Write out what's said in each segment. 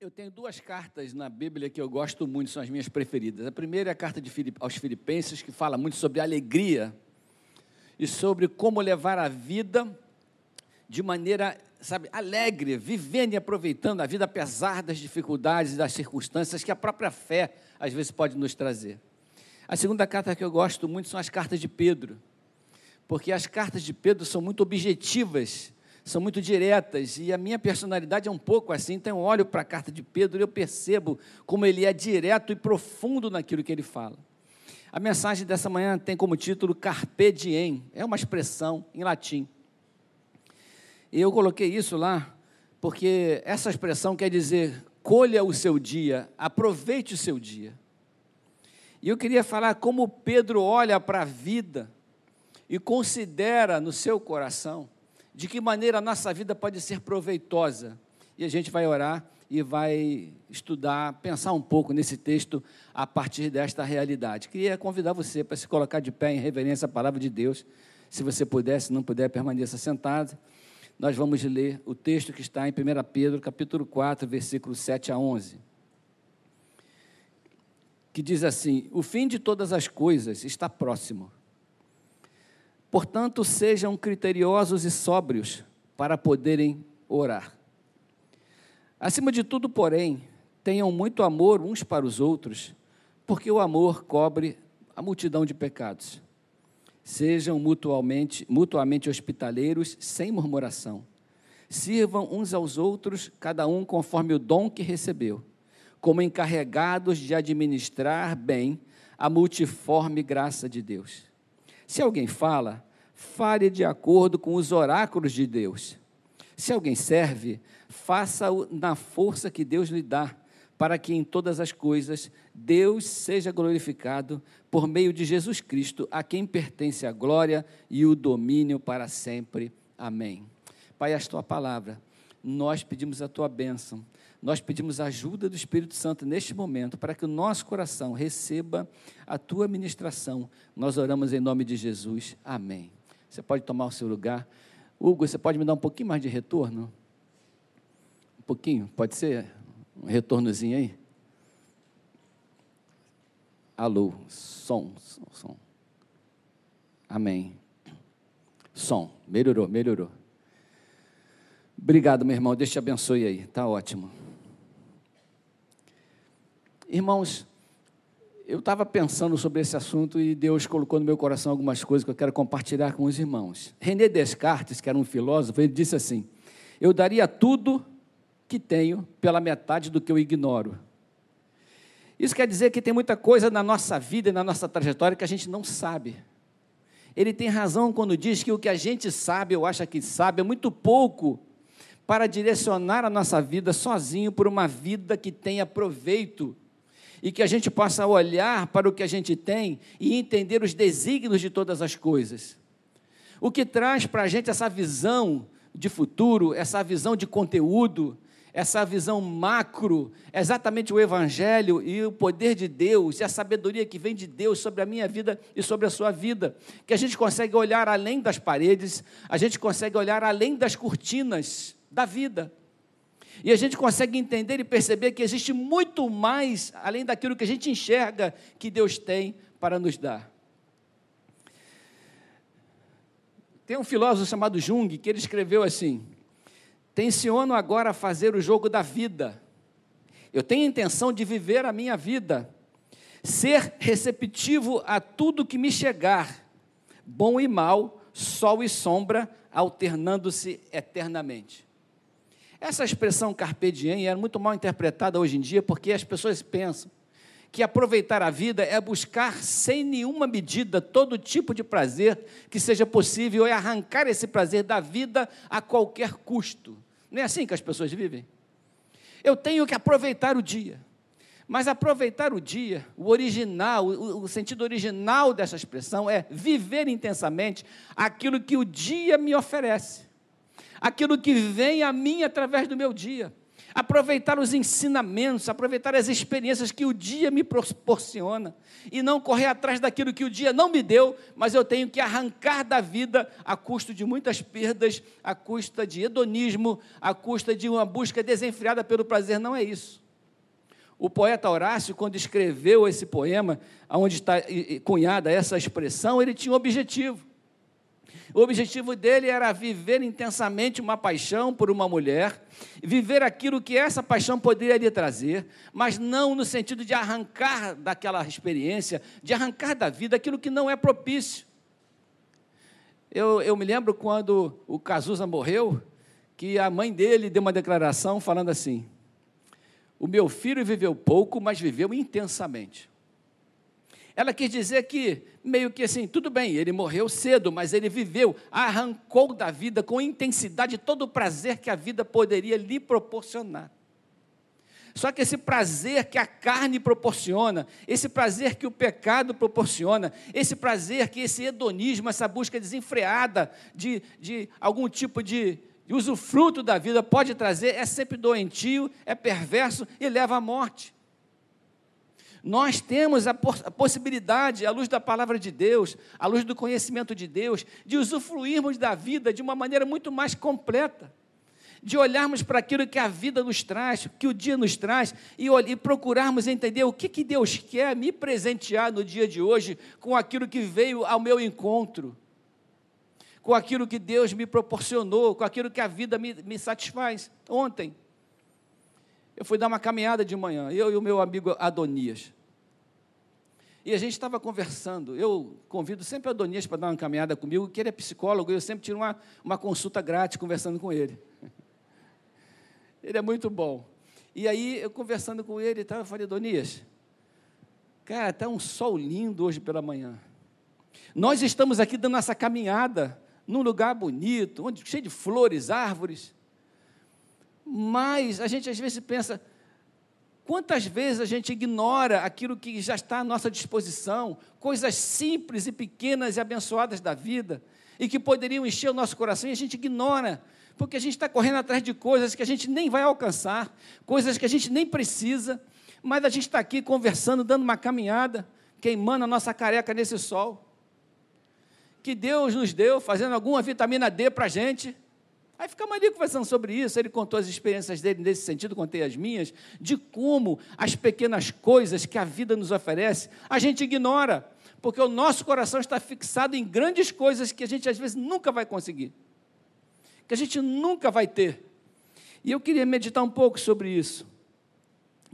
Eu tenho duas cartas na Bíblia que eu gosto muito, são as minhas preferidas. A primeira é a carta Filip, aos Filipenses, que fala muito sobre alegria e sobre como levar a vida de maneira, sabe, alegre, vivendo e aproveitando a vida apesar das dificuldades e das circunstâncias que a própria fé às vezes pode nos trazer. A segunda carta que eu gosto muito são as cartas de Pedro, porque as cartas de Pedro são muito objetivas são muito diretas e a minha personalidade é um pouco assim. Então, eu olho para a carta de Pedro e eu percebo como ele é direto e profundo naquilo que ele fala. A mensagem dessa manhã tem como título Carpe diem, é uma expressão em latim. E eu coloquei isso lá porque essa expressão quer dizer colha o seu dia, aproveite o seu dia. E eu queria falar como Pedro olha para a vida e considera no seu coração de que maneira a nossa vida pode ser proveitosa. E a gente vai orar e vai estudar, pensar um pouco nesse texto a partir desta realidade. Queria convidar você para se colocar de pé em reverência à palavra de Deus. Se você puder, se não puder, permaneça sentado. Nós vamos ler o texto que está em 1 Pedro, capítulo 4, versículos 7 a 11. Que diz assim: O fim de todas as coisas está próximo. Portanto, sejam criteriosos e sóbrios para poderem orar. Acima de tudo, porém, tenham muito amor uns para os outros, porque o amor cobre a multidão de pecados. Sejam mutuamente, mutuamente hospitaleiros, sem murmuração. Sirvam uns aos outros, cada um conforme o dom que recebeu, como encarregados de administrar bem a multiforme graça de Deus. Se alguém fala, fale de acordo com os oráculos de Deus. Se alguém serve, faça-o na força que Deus lhe dá, para que em todas as coisas Deus seja glorificado por meio de Jesus Cristo, a quem pertence a glória e o domínio para sempre. Amém. Pai, a tua palavra, nós pedimos a tua bênção nós pedimos a ajuda do Espírito Santo neste momento para que o nosso coração receba a tua ministração. Nós oramos em nome de Jesus. Amém. Você pode tomar o seu lugar. Hugo, você pode me dar um pouquinho mais de retorno? Um pouquinho, pode ser? Um retornozinho aí? Alô, som, som, som. Amém. Som, melhorou, melhorou. Obrigado, meu irmão. Deus te abençoe aí. Tá ótimo. Irmãos, eu estava pensando sobre esse assunto e Deus colocou no meu coração algumas coisas que eu quero compartilhar com os irmãos. René Descartes, que era um filósofo, ele disse assim: Eu daria tudo que tenho pela metade do que eu ignoro. Isso quer dizer que tem muita coisa na nossa vida e na nossa trajetória que a gente não sabe. Ele tem razão quando diz que o que a gente sabe ou acha que sabe é muito pouco para direcionar a nossa vida sozinho por uma vida que tenha proveito e que a gente possa olhar para o que a gente tem e entender os desígnios de todas as coisas. O que traz para a gente essa visão de futuro, essa visão de conteúdo, essa visão macro, é exatamente o Evangelho e o poder de Deus e a sabedoria que vem de Deus sobre a minha vida e sobre a sua vida, que a gente consegue olhar além das paredes, a gente consegue olhar além das cortinas da vida. E a gente consegue entender e perceber que existe muito mais além daquilo que a gente enxerga que Deus tem para nos dar. Tem um filósofo chamado Jung que ele escreveu assim: Tenciono agora fazer o jogo da vida. Eu tenho a intenção de viver a minha vida, ser receptivo a tudo que me chegar, bom e mal, sol e sombra, alternando-se eternamente. Essa expressão carpe diem é muito mal interpretada hoje em dia porque as pessoas pensam que aproveitar a vida é buscar sem nenhuma medida todo tipo de prazer que seja possível e arrancar esse prazer da vida a qualquer custo. Não é assim que as pessoas vivem? Eu tenho que aproveitar o dia. Mas aproveitar o dia, o original, o sentido original dessa expressão é viver intensamente aquilo que o dia me oferece aquilo que vem a mim através do meu dia, aproveitar os ensinamentos, aproveitar as experiências que o dia me proporciona e não correr atrás daquilo que o dia não me deu, mas eu tenho que arrancar da vida a custo de muitas perdas, a custa de hedonismo, a custa de uma busca desenfreada pelo prazer. Não é isso. O poeta Horácio, quando escreveu esse poema, onde está cunhada essa expressão, ele tinha um objetivo. O objetivo dele era viver intensamente uma paixão por uma mulher, viver aquilo que essa paixão poderia lhe trazer, mas não no sentido de arrancar daquela experiência, de arrancar da vida aquilo que não é propício. Eu, eu me lembro quando o Cazuza morreu, que a mãe dele deu uma declaração falando assim: O meu filho viveu pouco, mas viveu intensamente. Ela quis dizer que, meio que assim, tudo bem, ele morreu cedo, mas ele viveu, arrancou da vida com intensidade todo o prazer que a vida poderia lhe proporcionar. Só que esse prazer que a carne proporciona, esse prazer que o pecado proporciona, esse prazer que esse hedonismo, essa busca desenfreada de, de algum tipo de, de usufruto da vida pode trazer, é sempre doentio, é perverso e leva à morte. Nós temos a, possibilidade, à luz da palavra de Deus, à luz do conhecimento de Deus, de usufruirmos da vida de uma maneira muito mais completa de olharmos para aquilo que a vida nos traz, que o dia nos traz, e, e, procurarmos entender o que, que Deus quer me presentear no dia de hoje com aquilo que veio ao meu encontro, com aquilo que Deus me proporcionou, com aquilo que a vida me, me satisfaz. Ontem, eu fui dar uma caminhada de manhã, eu e o meu amigo Adonias. E a gente estava conversando. Eu convido sempre o Adonias para dar uma caminhada comigo, que ele é psicólogo, e eu sempre tiro uma, uma consulta grátis conversando com ele. Ele é muito bom. E aí, eu conversando com ele, eu falei, Adonias, cara, está um sol lindo hoje pela manhã. Nós estamos aqui dando essa caminhada num lugar bonito, onde, cheio de flores, árvores. Mas a gente às vezes pensa, quantas vezes a gente ignora aquilo que já está à nossa disposição, coisas simples e pequenas e abençoadas da vida, e que poderiam encher o nosso coração, e a gente ignora, porque a gente está correndo atrás de coisas que a gente nem vai alcançar, coisas que a gente nem precisa, mas a gente está aqui conversando, dando uma caminhada, queimando a nossa careca nesse sol, que Deus nos deu, fazendo alguma vitamina D para a gente, Aí ficamos ali conversando sobre isso, ele contou as experiências dele nesse sentido, contei as minhas, de como as pequenas coisas que a vida nos oferece, a gente ignora, porque o nosso coração está fixado em grandes coisas que a gente às vezes nunca vai conseguir, que a gente nunca vai ter. E eu queria meditar um pouco sobre isso.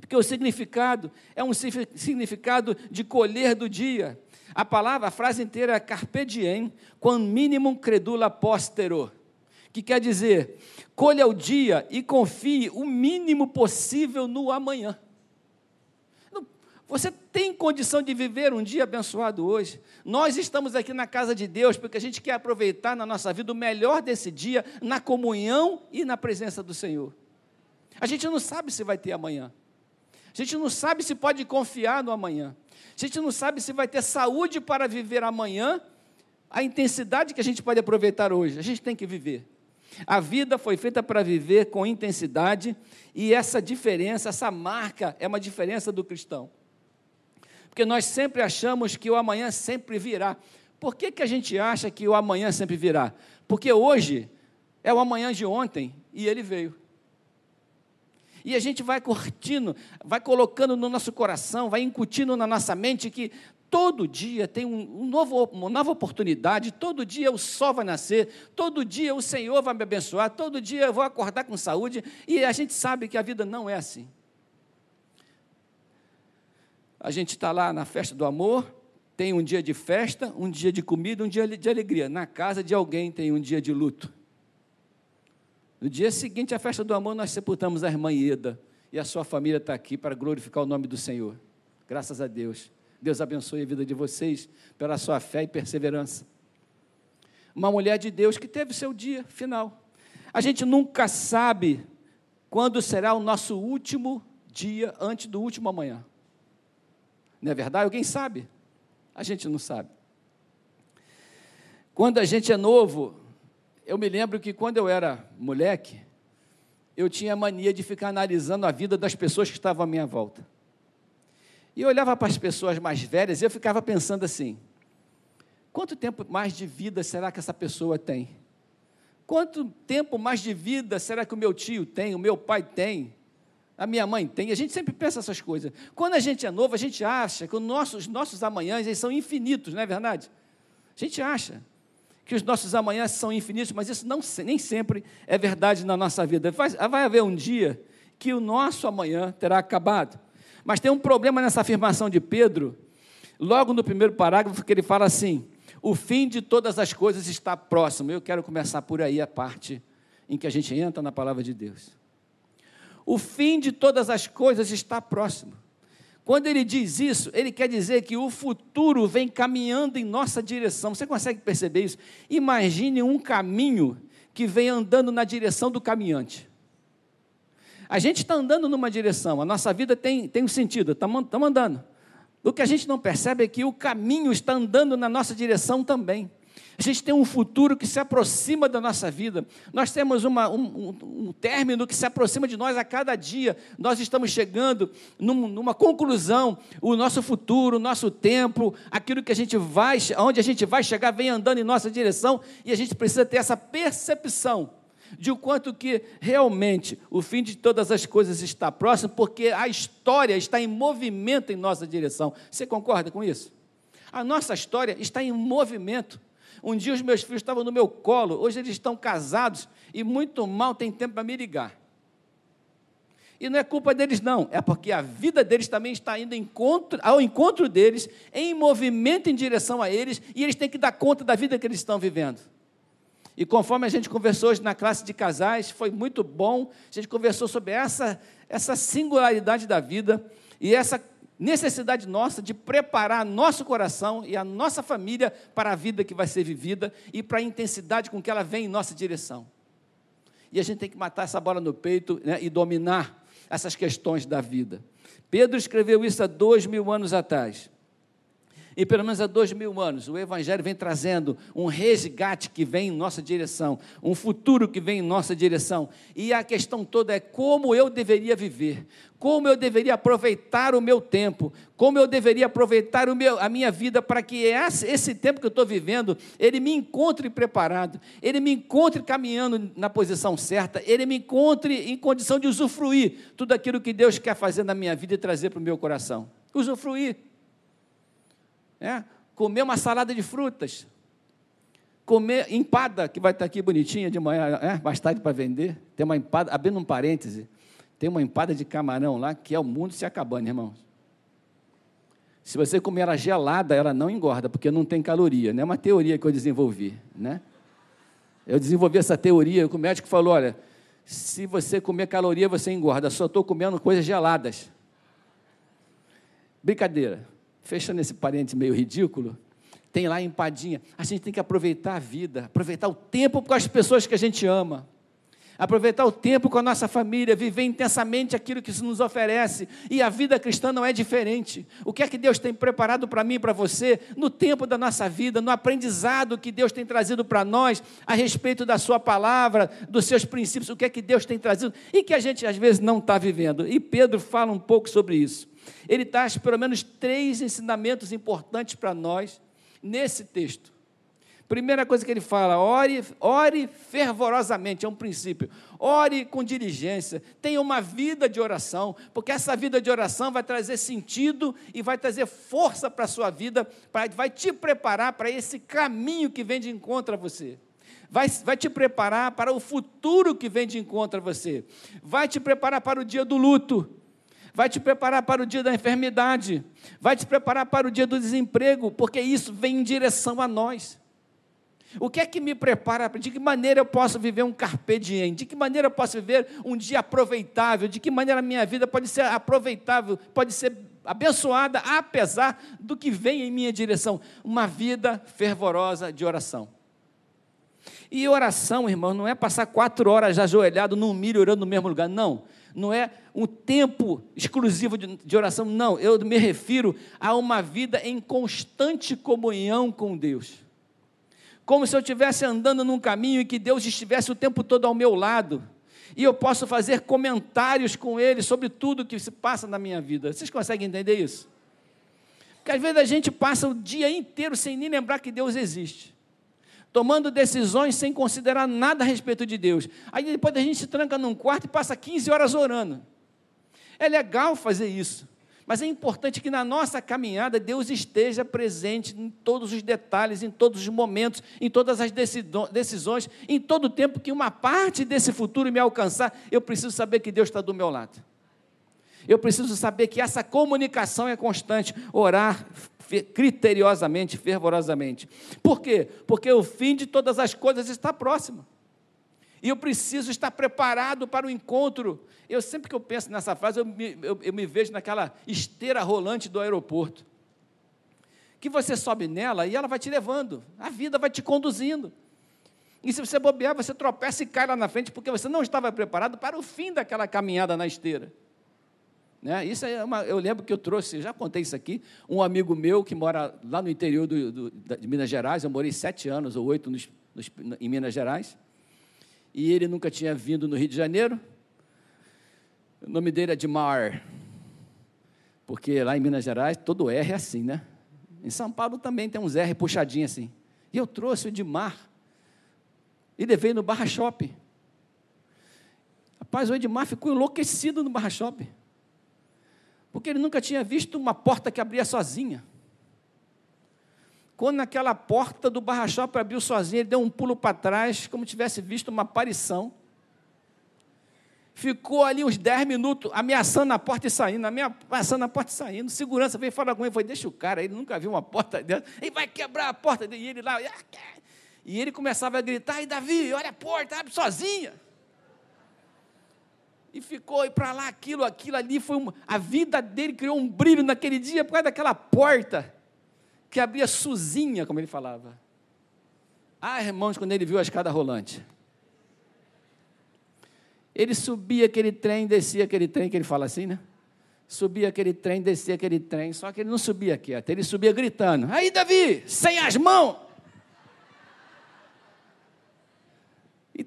Porque o significado é um significado de colher do dia. A palavra, a frase inteira é carpe diem, quam minimum credula postero que quer dizer, colha o dia e confie o mínimo possível no amanhã. Você tem condição de viver um dia abençoado hoje. Nós estamos aqui na casa de Deus porque a gente quer aproveitar na nossa vida o melhor desse dia, na comunhão e na presença do Senhor. A gente não sabe se vai ter amanhã. A gente não sabe se pode confiar no amanhã. A gente não sabe se vai ter saúde para viver amanhã, a intensidade que a gente pode aproveitar hoje. A gente tem que viver. A vida foi feita para viver com intensidade e essa diferença, essa marca, é uma diferença do cristão. Porque nós sempre achamos que o amanhã sempre virá. Por que, que a gente acha que o amanhã sempre virá? Porque hoje é o amanhã de ontem e ele veio. E a gente vai curtindo, vai colocando no nosso coração, vai incutindo na nossa mente que Todo dia tem um, novo, uma nova oportunidade, todo dia o sol vai nascer, todo dia o Senhor vai me abençoar, todo dia eu vou acordar com saúde, e a gente sabe que a vida não é assim. A gente está lá na festa do amor, tem um dia de festa, um dia de comida, um dia de alegria. Na casa de alguém tem um dia de luto. No dia seguinte à festa do amor, nós sepultamos a irmã Ieda, e a sua família está aqui para glorificar o nome do Senhor. Graças a Deus. Deus abençoe a vida de vocês pela sua fé e perseverança. Uma mulher de Deus que teve seu dia final. A gente nunca sabe quando será o nosso último dia antes do último amanhã. Não é verdade? Alguém sabe? A gente não sabe. Quando a gente é novo, eu me lembro que quando eu era moleque, eu tinha mania de ficar analisando a vida das pessoas que estavam à minha volta. E eu olhava para as pessoas mais velhas e eu ficava pensando assim: quanto tempo mais de vida será que essa pessoa tem? Quanto tempo mais de vida será que o meu tio tem, o meu pai tem, a minha mãe tem? A gente sempre pensa essas coisas. Quando a gente é novo, a gente acha que os nossos, os nossos amanhãs eles são infinitos, não é verdade? A gente acha que os nossos amanhãs são infinitos, mas isso não, nem sempre é verdade na nossa vida. Vai, vai haver um dia que o nosso amanhã terá acabado. Mas tem um problema nessa afirmação de Pedro, logo no primeiro parágrafo, que ele fala assim: o fim de todas as coisas está próximo. Eu quero começar por aí a parte em que a gente entra na palavra de Deus. O fim de todas as coisas está próximo. Quando ele diz isso, ele quer dizer que o futuro vem caminhando em nossa direção. Você consegue perceber isso? Imagine um caminho que vem andando na direção do caminhante. A gente está andando numa direção, a nossa vida tem, tem um sentido, estamos andando. O que a gente não percebe é que o caminho está andando na nossa direção também. A gente tem um futuro que se aproxima da nossa vida. Nós temos uma, um, um, término que se aproxima de nós a cada dia. Nós estamos chegando num, numa conclusão. O nosso futuro, o nosso tempo, aquilo que a gente vai, onde a gente vai chegar, vem andando em nossa direção e a gente precisa ter essa percepção de o quanto que realmente o fim de todas as coisas está próximo, porque a história está em movimento em nossa direção. Você concorda com isso? A nossa história está em movimento. Um dia os meus filhos estavam no meu colo, hoje eles estão casados e muito mal tem tempo para me ligar. E não é culpa deles, não, é porque a vida deles também está indo encontro, ao encontro deles, em movimento em direção a eles, e eles têm que dar conta da vida que eles estão vivendo. E conforme a gente conversou hoje na classe de casais, foi muito bom. A gente conversou sobre essa, essa singularidade da vida e essa necessidade nossa de preparar nosso coração e a nossa família para a vida que vai ser vivida e para a intensidade com que ela vem em nossa direção. E a gente tem que matar essa bola no peito né, e dominar essas questões da vida. Pedro escreveu isso há dois mil anos atrás. E pelo menos há dois mil anos, o Evangelho vem trazendo um resgate que vem em nossa direção, um futuro que vem em nossa direção. E a questão toda é como eu deveria viver, como eu deveria aproveitar o meu tempo, como eu deveria aproveitar meu, a minha vida para que esse tempo que eu estou vivendo, ele me encontre preparado, ele me encontre caminhando na posição certa, ele me encontre em condição de usufruir tudo aquilo que Deus quer fazer na minha vida e trazer para o meu coração. Usufruir é, comer uma salada de frutas, comer empada, que vai estar aqui bonitinha de manhã, é, mais tarde para vender. Tem uma empada, abrindo um parêntese, tem uma empada de camarão lá que é o mundo se acabando, irmãos. Se você comer ela gelada, ela não engorda, porque não tem caloria. Não é uma teoria que eu desenvolvi, né? Eu desenvolvi essa teoria, o médico falou, olha, se você comer caloria, você engorda. Só estou comendo coisas geladas. Brincadeira fechando esse parênteses meio ridículo, tem lá empadinha. A gente tem que aproveitar a vida, aproveitar o tempo com as pessoas que a gente ama, aproveitar o tempo com a nossa família, viver intensamente aquilo que se nos oferece. E a vida cristã não é diferente. O que é que Deus tem preparado para mim e para você no tempo da nossa vida, no aprendizado que Deus tem trazido para nós a respeito da Sua palavra, dos seus princípios, o que é que Deus tem trazido e que a gente às vezes não está vivendo. E Pedro fala um pouco sobre isso. Ele traz pelo menos três ensinamentos importantes para nós nesse texto. Primeira coisa que ele fala, ore, ore fervorosamente, é um princípio. Ore com diligência, tenha uma vida de oração, porque essa vida de oração vai trazer sentido e vai trazer força para a sua vida, vai te preparar para esse caminho que vem de encontro a você. Vai, vai te preparar para o futuro que vem de encontro a você. Vai te preparar para o dia do luto vai te preparar para o dia da enfermidade, vai te preparar para o dia do desemprego, porque isso vem em direção a nós. O que é que me prepara? De que maneira eu posso viver um carpe diem? De que maneira eu posso viver um dia aproveitável? De que maneira a minha vida pode ser aproveitável, pode ser abençoada, apesar do que vem em minha direção? Uma vida fervorosa de oração. E oração, irmão, não é passar quatro horas ajoelhado num milho orando no mesmo lugar, não não é um tempo exclusivo de, de oração, não, eu me refiro a uma vida em constante comunhão com Deus. Como se eu estivesse andando num caminho e que Deus estivesse o tempo todo ao meu lado E eu posso fazer comentários com Ele sobre tudo que se passa na minha vida. Vocês conseguem entender isso? Porque às vezes a gente passa o dia inteiro sem nem lembrar que Deus existe. Tomando decisões sem considerar nada a respeito de Deus. Aí depois a gente se tranca num quarto e passa 15 horas orando. É legal fazer isso. Mas é importante que na nossa caminhada Deus esteja presente em todos os detalhes, em todos os momentos, em todas as decisões, em todo o tempo que uma parte desse futuro me alcançar, eu preciso saber que Deus está do meu lado. Eu preciso saber que essa comunicação é constante, orar criteriosamente, fervorosamente. Por quê? Porque o fim de todas as coisas está próximo. E eu preciso estar preparado para o encontro. Eu sempre que eu penso nessa frase, eu me, eu, eu me vejo naquela esteira rolante do aeroporto. Que você sobe nela e ela vai te levando, a vida vai te conduzindo. E se você bobear, você tropeça e cai lá na frente, porque você não estava preparado para o fim daquela caminhada na esteira. Né? Isso é uma, eu lembro que eu trouxe, já contei isso aqui, um amigo meu que mora lá no interior do, do, de Minas Gerais, eu morei sete anos ou oito nos, nos, em Minas Gerais, e ele nunca tinha vindo no Rio de Janeiro. O nome dele é Edmar, porque lá em Minas Gerais todo R é assim, né? Em São Paulo também tem uns R puxadinhos assim. E eu trouxe o Edmar e levei no Barra Shopping. Rapaz, o Edmar ficou enlouquecido no Barra Shopping. Porque ele nunca tinha visto uma porta que abria sozinha. Quando aquela porta do barra shopping abriu sozinha, ele deu um pulo para trás, como tivesse visto uma aparição. Ficou ali uns 10 minutos ameaçando a porta e saindo, ameaçando a porta e saindo. Segurança veio falar com ele, foi, deixa o cara, ele nunca viu uma porta dentro, ele vai quebrar a porta, e ele lá, e ele começava a gritar, e Davi, olha a porta, abre sozinha. E ficou e para lá, aquilo, aquilo ali, foi a vida dele criou um brilho naquele dia por causa daquela porta que abria sozinha, como ele falava. Ah, irmãos, quando ele viu a escada rolante. Ele subia aquele trem, descia aquele trem, que ele fala assim, né? Subia aquele trem, descia aquele trem, só que ele não subia quieto, ele subia gritando: Aí, Davi, sem as mãos! E,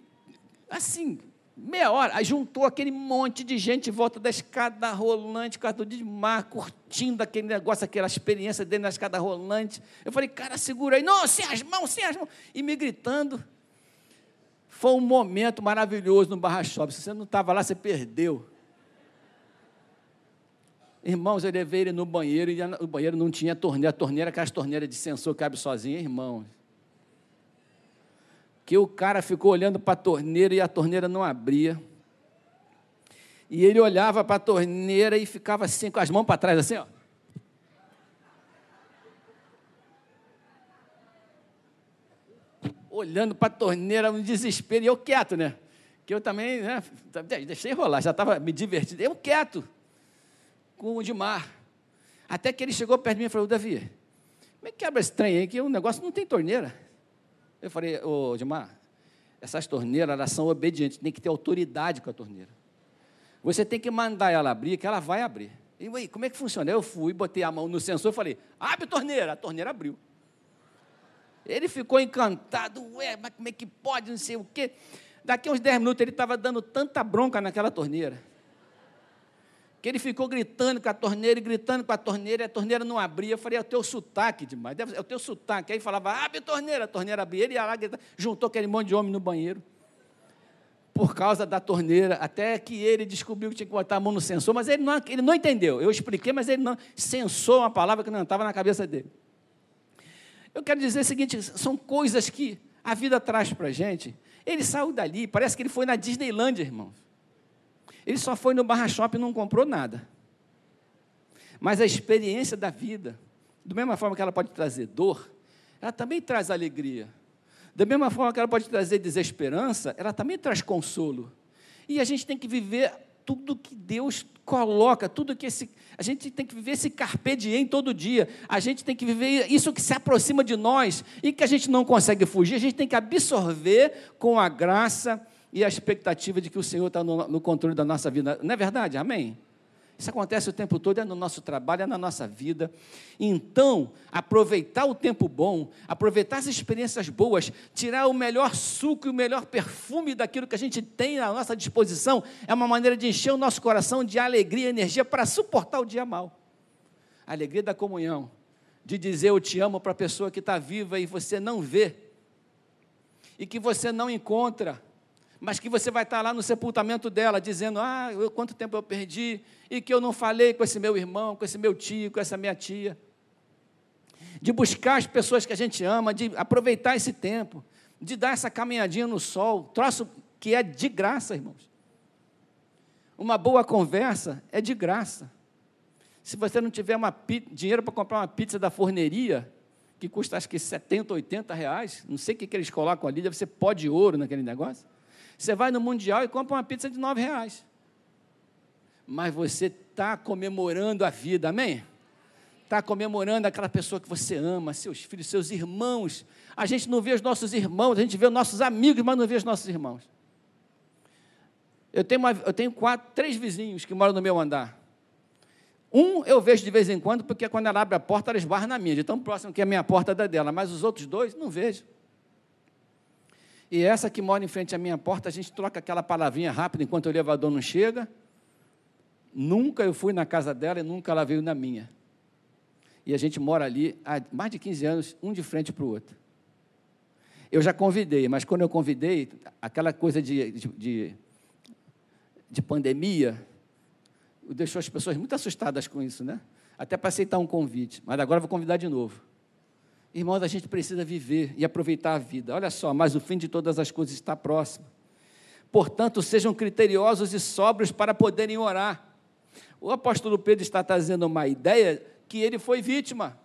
assim, meia hora, aí juntou aquele monte de gente em volta da escada rolante, com de mar, curtindo aquele negócio, aquela experiência dele na escada rolante. Eu falei, cara, segura aí, não, sem as mãos, sem as mãos. E me gritando. Foi um momento maravilhoso no Barra Shopping. Se você não estava lá, você perdeu. Irmãos, eu levei ele no banheiro e o banheiro não tinha torneira. A torneira, aquelas torneiras de sensor que abre sozinha, irmãos que o cara ficou olhando para a torneira e a torneira não abria. E ele olhava para a torneira e ficava assim, com as mãos para trás, assim, ó. Olhando para a torneira, um desespero, e eu quieto, né? Que eu também, né? Deixei rolar, já estava me divertindo. Eu quieto, com o Dimar. Até que ele chegou perto de mim e falou: Davi, como é que quebra esse trem aí? Que o negócio não tem torneira. Eu falei, ô Dimar, essas torneiras elas são obedientes, tem que ter autoridade com a torneira. Você tem que mandar ela abrir, que ela vai abrir. E aí, como é que funciona? Eu fui, botei a mão no sensor e falei, abre a torneira. A torneira abriu. Ele ficou encantado, ué, mas como é que pode, não sei o quê. Daqui a uns 10 minutos ele estava dando tanta bronca naquela torneira que ele ficou gritando com a torneira e gritando com a torneira, e a torneira não abria. Eu falei, é o teu sotaque demais, deve, é o teu sotaque. Aí falava, abre a torneira, a torneira abria. Ele ia lá, gritar, juntou aquele monte de homem no banheiro, por causa da torneira, até que ele descobriu que tinha que botar a mão no sensor, mas ele não, ele não entendeu. Eu expliquei, mas ele não sensou uma palavra que não estava na cabeça dele. Eu quero dizer o seguinte: são coisas que a vida traz para a gente. Ele saiu dali, parece que ele foi na Disneylandia, irmãos. Ele só foi no Barra Shop e não comprou nada. Mas a experiência da vida, da mesma forma que ela pode trazer dor, ela também traz alegria. Da mesma forma que ela pode trazer desesperança, ela também traz consolo. E a gente tem que viver tudo que Deus coloca, tudo que esse. A gente tem que viver esse carpe diem todo dia. A gente tem que viver isso que se aproxima de nós e que a gente não consegue fugir. A gente tem que absorver com a graça e a expectativa de que o Senhor está no, no, controle da nossa vida. Não é verdade? Amém? Isso acontece o tempo todo, é no nosso trabalho, é na nossa vida. Então, aproveitar o tempo bom, aproveitar as experiências boas, tirar o melhor suco e o melhor perfume daquilo que a gente tem à nossa disposição, é uma maneira de encher o nosso coração de alegria e energia para suportar o dia mal. A alegria da comunhão, de dizer eu te amo para a pessoa que está viva e você não vê, e que você não encontra mas que você vai estar lá no sepultamento dela dizendo: Ah, eu, quanto tempo eu perdi, e que eu não falei com esse meu irmão, com esse meu tio, com essa minha tia. De buscar as pessoas que a gente ama, de aproveitar esse tempo, de dar essa caminhadinha no sol, troço que é de graça, irmãos. Uma boa conversa é de graça. Se você não tiver uma, dinheiro para comprar uma pizza da forneria, que custa acho que 70, 80 reais, não sei o que, que eles colocam ali, deve ser pó de ouro naquele negócio. Você vai no Mundial e compra uma pizza de nove reais. Mas você está comemorando a vida, amém? Está comemorando aquela pessoa que você ama, seus filhos, seus irmãos. A gente não vê os nossos irmãos, a gente vê os nossos amigos, mas não vê os nossos irmãos. Eu tenho, uma, eu tenho quatro, três vizinhos que moram no meu andar. Um eu vejo de vez em quando, porque quando ela abre a porta, ela esbarra na minha, de tão próximo que é a minha porta da dela, mas os outros dois não vejo. E essa que mora em frente à minha porta, a gente troca aquela palavrinha rápida enquanto o elevador não chega. Nunca eu fui na casa dela e nunca ela veio na minha. E a gente mora ali há mais de 15 anos, um de frente para o outro. Eu já convidei, mas quando eu convidei, aquela coisa de, de, de, de pandemia, deixou as pessoas muito assustadas com isso, né? Até para aceitar um convite. Mas agora eu vou convidar de novo. Irmãos, a gente precisa viver e aproveitar a vida. Olha só, mas o fim de todas as coisas está próximo. Portanto, sejam criteriosos e sóbrios para poderem orar. O apóstolo Pedro está trazendo uma ideia que ele foi vítima.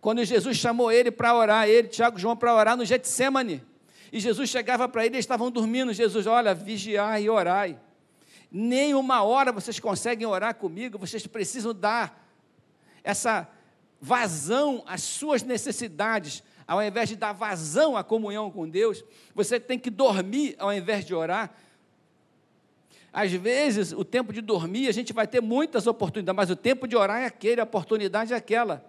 Quando Jesus chamou ele para orar, ele, Tiago e João, para orar no Getsemane. E Jesus chegava para ele, eles estavam dormindo. Jesus, olha, vigiai e orai. Nem uma hora vocês conseguem orar comigo, vocês precisam dar essa vazão às suas necessidades, ao invés de dar vazão à comunhão com Deus, você tem que dormir ao invés de orar. Às vezes, o tempo de dormir, a gente vai ter muitas oportunidades, mas o tempo de orar é aquele, a oportunidade é aquela.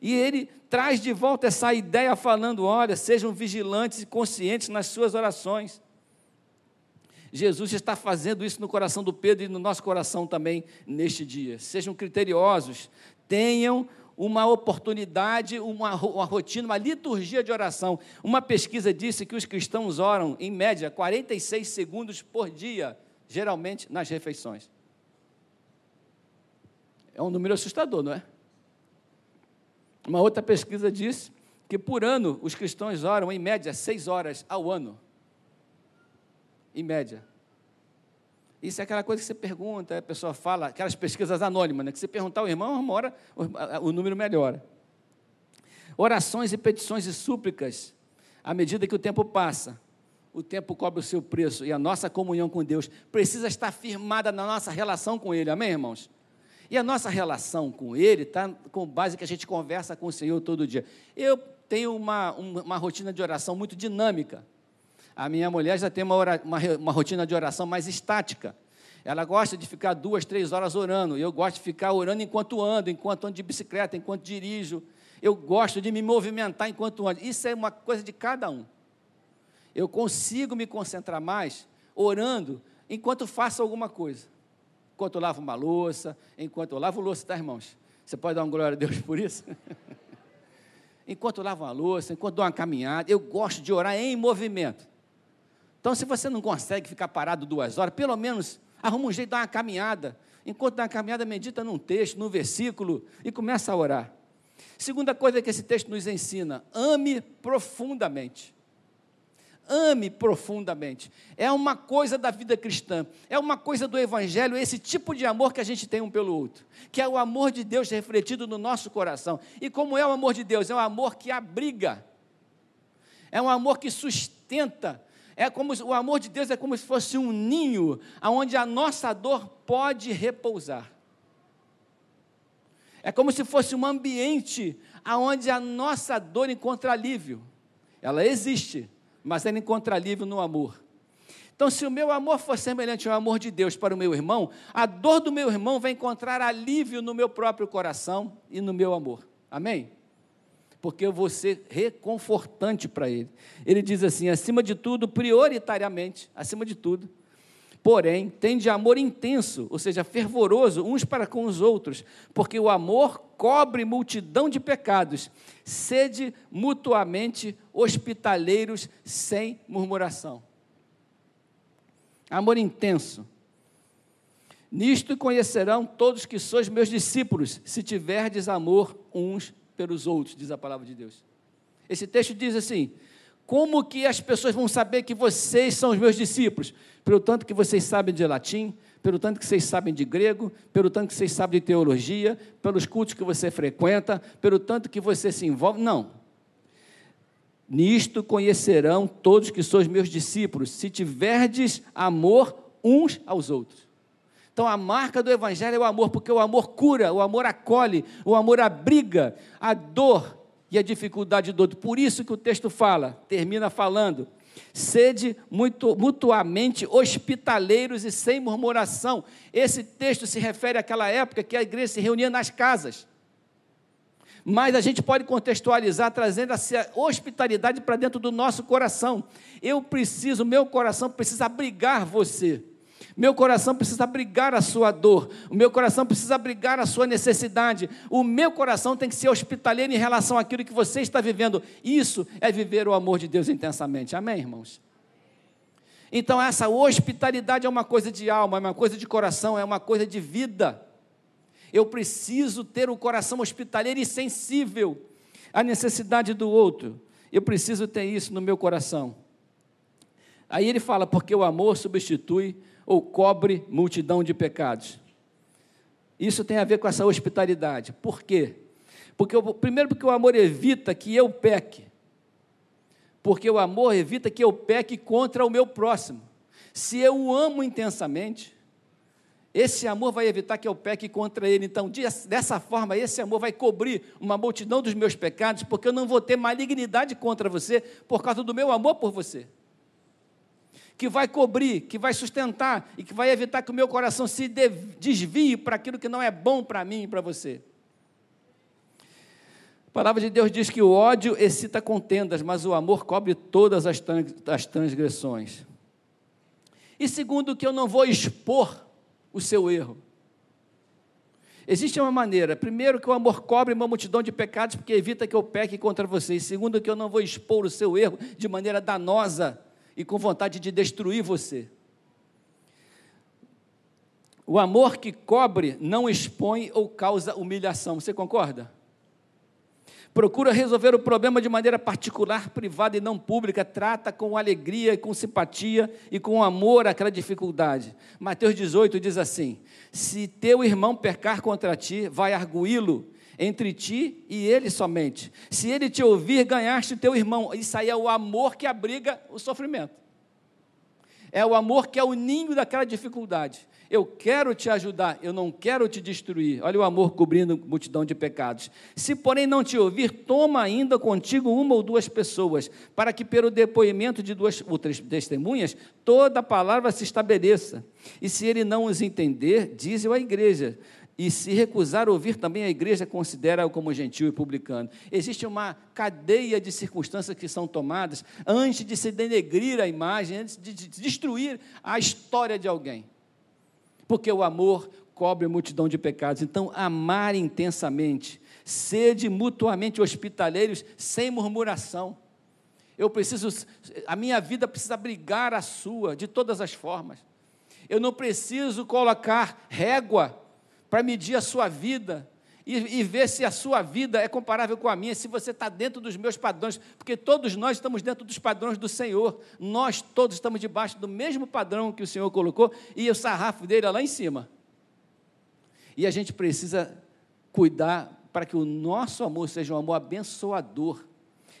E ele traz de volta essa ideia falando: olha, sejam vigilantes e conscientes nas suas orações. Jesus está fazendo isso no coração do Pedro e no nosso coração também neste dia. Sejam criteriosos, tenham uma oportunidade, uma, uma rotina, uma liturgia de oração. Uma pesquisa disse que os cristãos oram, em média, 46 segundos por dia, geralmente nas refeições. É um número assustador, não é? Uma outra pesquisa disse que por ano os cristãos oram, em média, seis horas ao ano. Em média. Isso é aquela coisa que você pergunta, a pessoa fala, aquelas pesquisas anônimas, né? que você perguntar ao irmão, uma hora o, número melhora. Orações e petições e súplicas, à medida que o tempo passa, o tempo cobre o seu preço e a nossa comunhão com Deus precisa estar firmada na nossa relação com Ele, amém, irmãos? E a nossa relação com Ele está com base que a gente conversa com o Senhor todo dia. Eu tenho uma, uma rotina de oração muito dinâmica. A minha mulher já tem uma, uma, uma rotina de oração mais estática. Ela gosta de ficar duas, três horas orando. Eu gosto de ficar orando enquanto ando, enquanto ando de bicicleta, enquanto dirijo. Eu gosto de me movimentar enquanto ando. Isso é uma coisa de cada um. Eu consigo me concentrar mais orando enquanto faço alguma coisa. Enquanto eu lavo uma louça, enquanto eu lavo louça, tá, irmãos? Você pode dar uma glória a Deus por isso? enquanto eu lavo uma louça, enquanto dou uma caminhada, eu gosto de orar em movimento. Então, se você não consegue ficar parado duas horas, pelo menos arruma um jeito de dar uma caminhada. Enquanto dá uma caminhada, medita num texto, num versículo e começa a orar. Segunda coisa que esse texto nos ensina: ame profundamente. Ame profundamente. É uma coisa da vida cristã, é uma coisa do Evangelho, esse tipo de amor que a gente tem um pelo outro, que é o amor de Deus refletido no nosso coração. E como é o amor de Deus? É um amor que abriga, é um amor que sustenta, é como o amor de Deus é como se fosse um ninho aonde a nossa dor pode repousar. É como se fosse um ambiente aonde a nossa dor encontra alívio. Ela existe, mas ela encontra alívio no amor. Então, se o meu amor for semelhante ao amor de Deus para o meu irmão, a dor do meu irmão vai encontrar alívio no meu próprio coração e no meu amor. Amém? Porque eu vou ser reconfortante para ele. Ele diz assim: acima de tudo, prioritariamente, acima de tudo, porém, tem de amor intenso, ou seja, fervoroso, uns para com os outros, porque o amor cobre multidão de pecados. Sede mutuamente hospitaleiros sem murmuração amor intenso. Nisto conhecerão todos que sois meus discípulos, se tiverdes amor uns pelos outros, diz a palavra de Deus. Esse texto diz assim: Como que as pessoas vão saber que vocês são os meus discípulos? Pelo tanto que vocês sabem de latim, pelo tanto que vocês sabem de grego, pelo tanto que vocês sabem de teologia, pelos cultos que você frequenta, pelo tanto que você se envolve. Não. Nisto conhecerão todos que sois meus discípulos, se tiverdes amor uns aos outros. Então a marca do Evangelho é o amor, porque o amor cura, o amor acolhe, o amor abriga a dor e a dificuldade do outro. Por isso que o texto fala, termina falando, sede muito, mutuamente hospitaleiros e sem murmuração. Esse texto se refere àquela época que a igreja se reunia nas casas mas a gente pode contextualizar trazendo essa hospitalidade para dentro do nosso coração. Eu preciso, meu coração precisa abrigar você. Meu coração precisa abrigar a sua dor. O meu coração precisa abrigar a sua necessidade. O meu coração tem que ser hospitaleiro em relação àquilo que você está vivendo. Isso é viver o amor de Deus intensamente. Amém, irmãos? Então, essa hospitalidade é uma coisa de alma, é uma coisa de coração, é uma coisa de vida. Eu preciso ter o um coração hospitaleiro e sensível à necessidade do outro. Eu preciso ter isso no meu coração. Aí ele fala, porque o amor substitui ou cobre multidão de pecados. Isso tem a ver com essa hospitalidade. Por quê? Porque, primeiro, porque o amor evita que eu peque. Porque o amor evita que eu peque contra o meu próximo. Se eu o amo intensamente, esse amor vai evitar que eu peque contra ele. Então, dessa forma, esse amor vai cobrir uma multidão dos meus pecados, porque eu não vou ter malignidade contra você por causa do meu amor por você. Que vai cobrir, que vai sustentar e que vai evitar que o meu coração se desvie para aquilo que não é bom para mim e para você. A palavra de Deus diz que o ódio excita contendas, mas o amor cobre todas as transgressões. E segundo, que eu não vou expor o seu erro. Existe uma maneira, primeiro, que o amor cobre uma multidão de pecados, porque evita que eu peque contra vocês. Segundo, que eu não vou expor o seu erro de maneira danosa e com vontade de destruir você. O amor que cobre não expõe ou causa humilhação. Você concorda? procura resolver o problema de maneira particular, privada e não pública, trata com alegria e com simpatia e com amor aquela dificuldade. Mateus 18 diz assim: Se teu irmão pecar contra ti, vai arguí-lo entre ti e ele somente. Se ele te ouvir, ganhaste teu irmão. Isso aí é o amor que abriga o sofrimento. É o amor que é o ninho daquela dificuldade. Eu quero te ajudar, eu não quero te destruir. Olha o amor cobrindo multidão de pecados. Se, porém, não te ouvir, toma ainda contigo uma ou duas pessoas, para que, pelo depoimento de duas ou três testemunhas, toda a palavra se estabeleça. E se ele não os entender, diz-o à igreja. E se recusar ouvir também a igreja, considera-o como gentil e publicano. Existe uma cadeia de circunstâncias que são tomadas antes de se denegrir a imagem, antes de destruir a história de alguém porque o amor cobre a multidão de pecados. Então, amar intensamente, sede mutuamente hospitaleiros, sem murmuração. Eu preciso, a minha vida precisa abrigar a sua, de todas as formas. Eu não preciso colocar régua para medir a sua vida e, e, ver se a sua vida é comparável com a minha, se você está dentro dos meus padrões, porque todos nós estamos dentro dos padrões do Senhor, nós todos estamos debaixo do mesmo padrão que o Senhor colocou, e o sarrafo dele é lá em cima. E a gente precisa cuidar para que o nosso amor seja um amor abençoador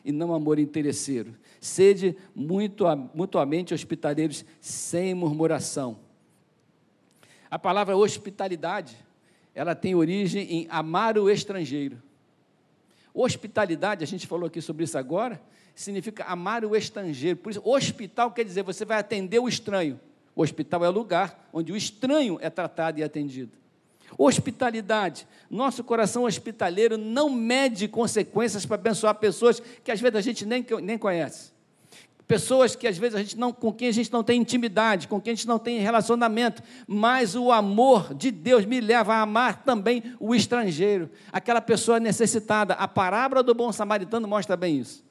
e não um amor interesseiro. Sede muito, mutuamente hospitaleiros sem murmuração. A palavra hospitalidade ela tem origem em amar o estrangeiro. Hospitalidade, a gente falou aqui sobre isso agora, significa amar o estrangeiro. Por isso, hospital quer dizer você vai atender o estranho. O hospital é o lugar onde o estranho é tratado e atendido. Hospitalidade. Nosso coração hospitaleiro não mede consequências para abençoar pessoas que às vezes a gente nem, nem conhece. Pessoas que às vezes a gente não, com quem a gente não tem intimidade, com quem a gente não tem relacionamento, mas o amor de Deus me leva a amar também o estrangeiro, aquela pessoa necessitada. A parábola do bom samaritano mostra bem isso.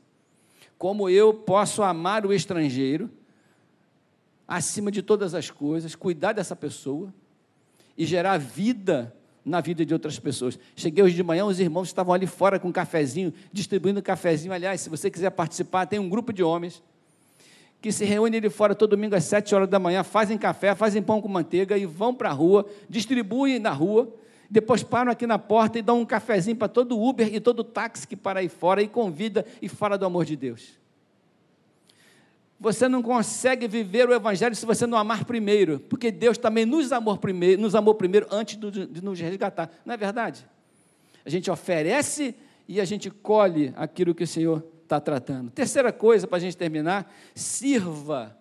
Como eu posso amar o estrangeiro acima de todas as coisas, cuidar dessa pessoa e gerar vida na vida de outras pessoas. Cheguei hoje de manhã, os irmãos estavam ali fora com um cafezinho, distribuindo cafezinho. Aliás, se você quiser participar, tem um grupo de homens que se reúnem ali fora todo domingo às sete horas da manhã, fazem café, fazem pão com manteiga e vão para a rua, distribuem na rua, depois param aqui na porta e dão um cafezinho para todo Uber e todo táxi que para aí fora e convida e fala do amor de Deus. Você não consegue viver o Evangelho se você não amar primeiro, porque Deus também nos amou primeiro, nos amou primeiro antes de nos resgatar. Não é verdade? A gente oferece e a gente colhe aquilo que o Senhor está tratando. Terceira coisa, para a gente terminar, sirva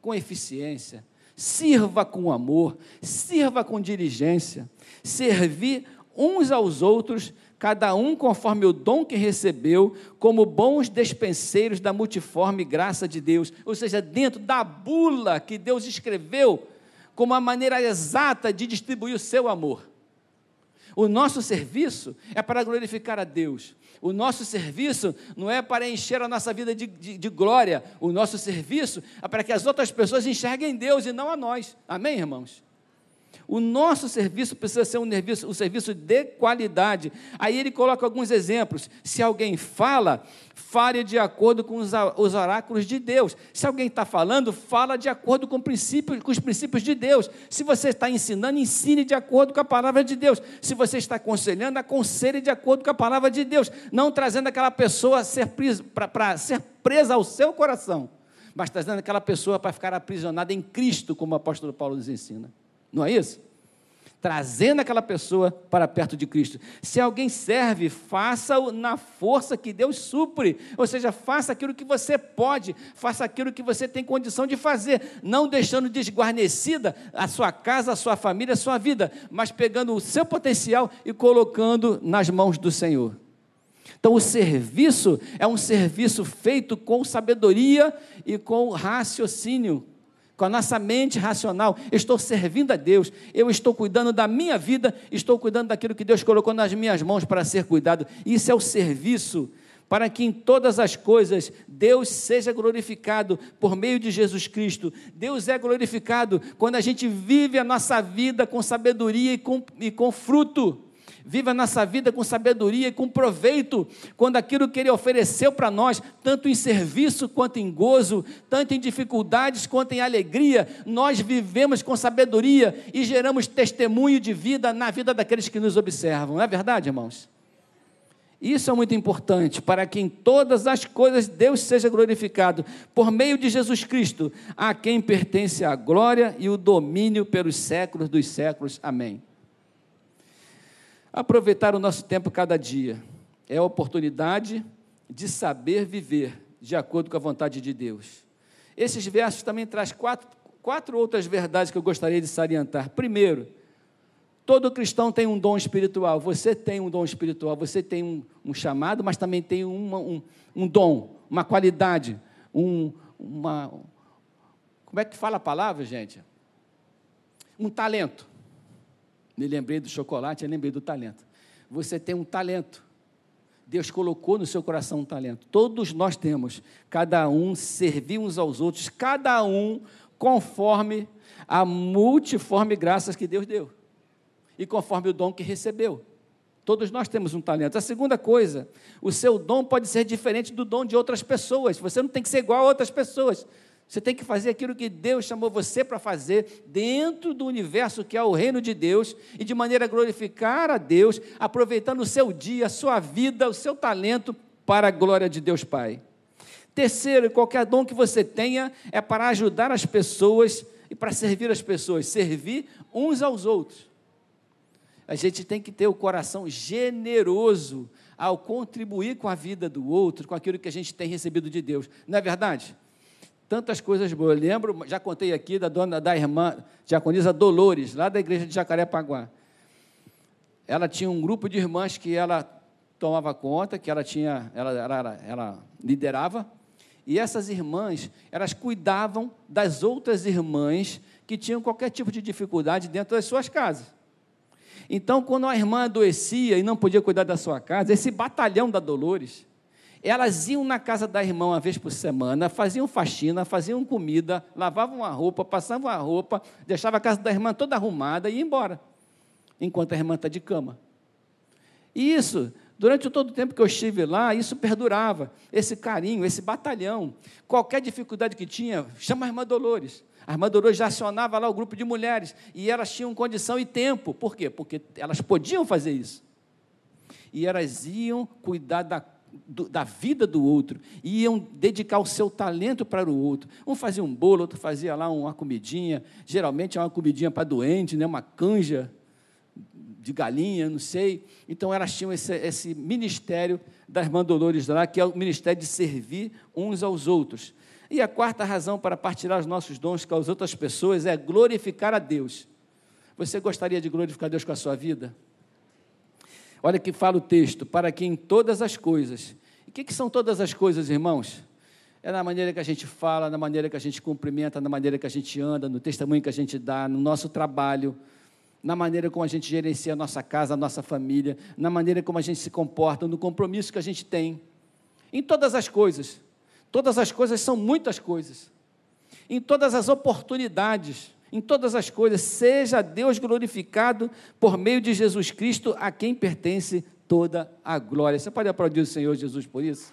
com eficiência, sirva com amor, sirva com diligência, servir uns aos outros cada um conforme o dom que recebeu, como bons despenseiros da multiforme graça de Deus, ou seja, dentro da bula que Deus escreveu, como a maneira exata de distribuir o seu amor. O nosso serviço é para glorificar a Deus. O nosso serviço não é para encher a nossa vida de, de, de, glória. O nosso serviço é para que as outras pessoas enxerguem Deus e não a nós. Amém, irmãos? O nosso serviço precisa ser um serviço, um serviço de qualidade. Aí ele coloca alguns exemplos. Se alguém fala, fale de acordo com os, os oráculos de Deus. Se alguém está falando, fala de acordo com, princípios, com os princípios de Deus. Se você está ensinando, ensine de acordo com a palavra de Deus. Se você está aconselhando, aconselhe de acordo com a palavra de Deus. Não trazendo aquela pessoa para ser presa ao seu coração, mas trazendo aquela pessoa para ficar aprisionada em Cristo, como o apóstolo Paulo nos ensina. Não é isso? Trazendo aquela pessoa para perto de Cristo. Se alguém serve, faça-o na força que Deus supre. Ou seja, faça aquilo que você pode, faça aquilo que você tem condição de fazer, não deixando desguarnecida a sua casa, a sua família, a sua vida, mas pegando o seu potencial e colocando nas mãos do Senhor. Então, o serviço é um serviço feito com sabedoria e com raciocínio, com a nossa mente racional, estou servindo a Deus, eu estou cuidando da minha vida, estou cuidando daquilo que Deus colocou nas minhas mãos para ser cuidado. Isso é o serviço para que em todas as coisas Deus seja glorificado por meio de Jesus Cristo. Deus é glorificado quando a gente vive a nossa vida com sabedoria e com, e com fruto. Viva nossa vida com sabedoria e com proveito, quando aquilo que Ele ofereceu para nós, tanto em serviço quanto em gozo, tanto em dificuldades quanto em alegria, nós vivemos com sabedoria e geramos testemunho de vida na vida daqueles que nos observam. Não é verdade, irmãos? Isso é muito importante para que em todas as coisas Deus seja glorificado por meio de Jesus Cristo, a quem pertence a glória e o domínio pelos séculos dos séculos. Amém. Aproveitar o nosso tempo cada dia é a oportunidade de saber viver de acordo com a vontade de Deus. Esses versos também traz quatro, quatro outras verdades que eu gostaria de salientar. Primeiro, todo cristão tem um dom espiritual. Você tem um dom espiritual, você tem um, um chamado, mas também tem uma, um, um dom, uma qualidade, um, uma. Como é que fala a palavra, gente? Um talento. Me lembrei do chocolate, eu lembrei do talento. Você tem um talento. Deus colocou no seu coração um talento. Todos nós temos. Cada um servir uns aos outros, cada um conforme a multiforme graças que Deus deu. E conforme o dom que recebeu. Todos nós temos um talento. A segunda coisa, o seu dom pode ser diferente do dom de outras pessoas. Você não tem que ser igual a outras pessoas. Você tem que fazer aquilo que Deus chamou você para fazer dentro do universo que é o reino de Deus e de maneira a glorificar a Deus, aproveitando o seu dia, a sua vida, o seu talento para a glória de Deus Pai. Terceiro, qualquer dom que você tenha é para ajudar as pessoas e para servir as pessoas, servir uns aos outros. A gente tem que ter o coração generoso ao contribuir com a vida do outro, com aquilo que a gente tem recebido de Deus. Não é verdade? Tantas coisas boas. Eu lembro, já contei aqui da dona da irmã diaconisa Dolores, lá da igreja de Jacarepaguá. Ela tinha um grupo de irmãs que ela tomava conta, que ela tinha, ela, ela, ela liderava, e essas irmãs, elas cuidavam das outras irmãs que tinham qualquer tipo de dificuldade dentro das suas casas. Então, quando a irmã adoecia e não podia cuidar da sua casa, esse batalhão da Dolores, elas iam na casa da irmã uma vez por semana, faziam faxina, faziam comida, lavavam a roupa, passavam a roupa, deixavam a casa da irmã toda arrumada e iam embora, enquanto a irmã está de cama. E isso, durante todo o tempo que eu estive lá, isso perdurava, esse carinho, esse batalhão. Qualquer dificuldade que tinha, chama a irmã Dolores. A irmã Dolores já acionava lá o grupo de mulheres e elas tinham condição e tempo. Por quê? Porque elas podiam fazer isso. E elas iam cuidar da, do, da vida do outro, iam dedicar o seu talento para o outro. Um fazia um bolo, outro fazia lá uma comidinha. Geralmente é uma comidinha para doente, né? uma canja de galinha, não sei. Então elas tinham esse, esse ministério da irmã Dolores lá, que é o ministério de servir uns aos outros. E a quarta razão para partilhar os nossos dons com as outras pessoas é glorificar a Deus. Você gostaria de glorificar Deus com a sua vida? Olha que fala o texto, para que em todas as coisas. E o que, que são todas as coisas, irmãos? É na maneira que a gente fala, na maneira que a gente cumprimenta, na maneira que a gente anda, no testemunho que a gente dá, no nosso trabalho, na maneira como a gente gerencia a nossa casa, a nossa família, na maneira como a gente se comporta, no compromisso que a gente tem. Em todas as coisas. Todas as coisas são muitas coisas. Em todas as oportunidades, em todas as coisas, seja Deus glorificado por meio de Jesus Cristo, a quem pertence toda a glória. Você pode aplaudir o Senhor Jesus por isso?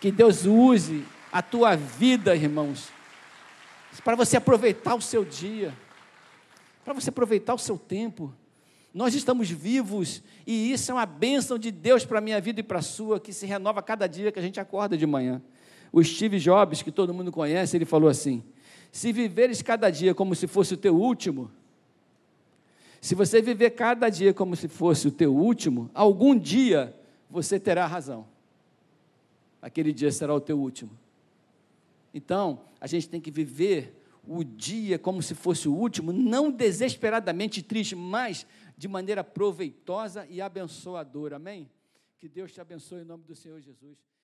Que Deus use a tua vida, irmãos, para você aproveitar o seu dia, para você aproveitar o seu tempo. Nós estamos vivos e isso é uma bênção de Deus para a minha vida e para a sua, que se renova cada dia que a gente acorda de manhã. O Steve Jobs, que todo mundo conhece, ele falou assim: se viveres cada dia como se fosse o teu último, se você viver cada dia como se fosse o teu último, algum dia você terá razão. Aquele dia será o teu último. Então, a gente tem que viver o dia como se fosse o último, não desesperadamente triste, mas de maneira proveitosa e abençoadora. Amém? Que Deus te abençoe em nome do Senhor Jesus.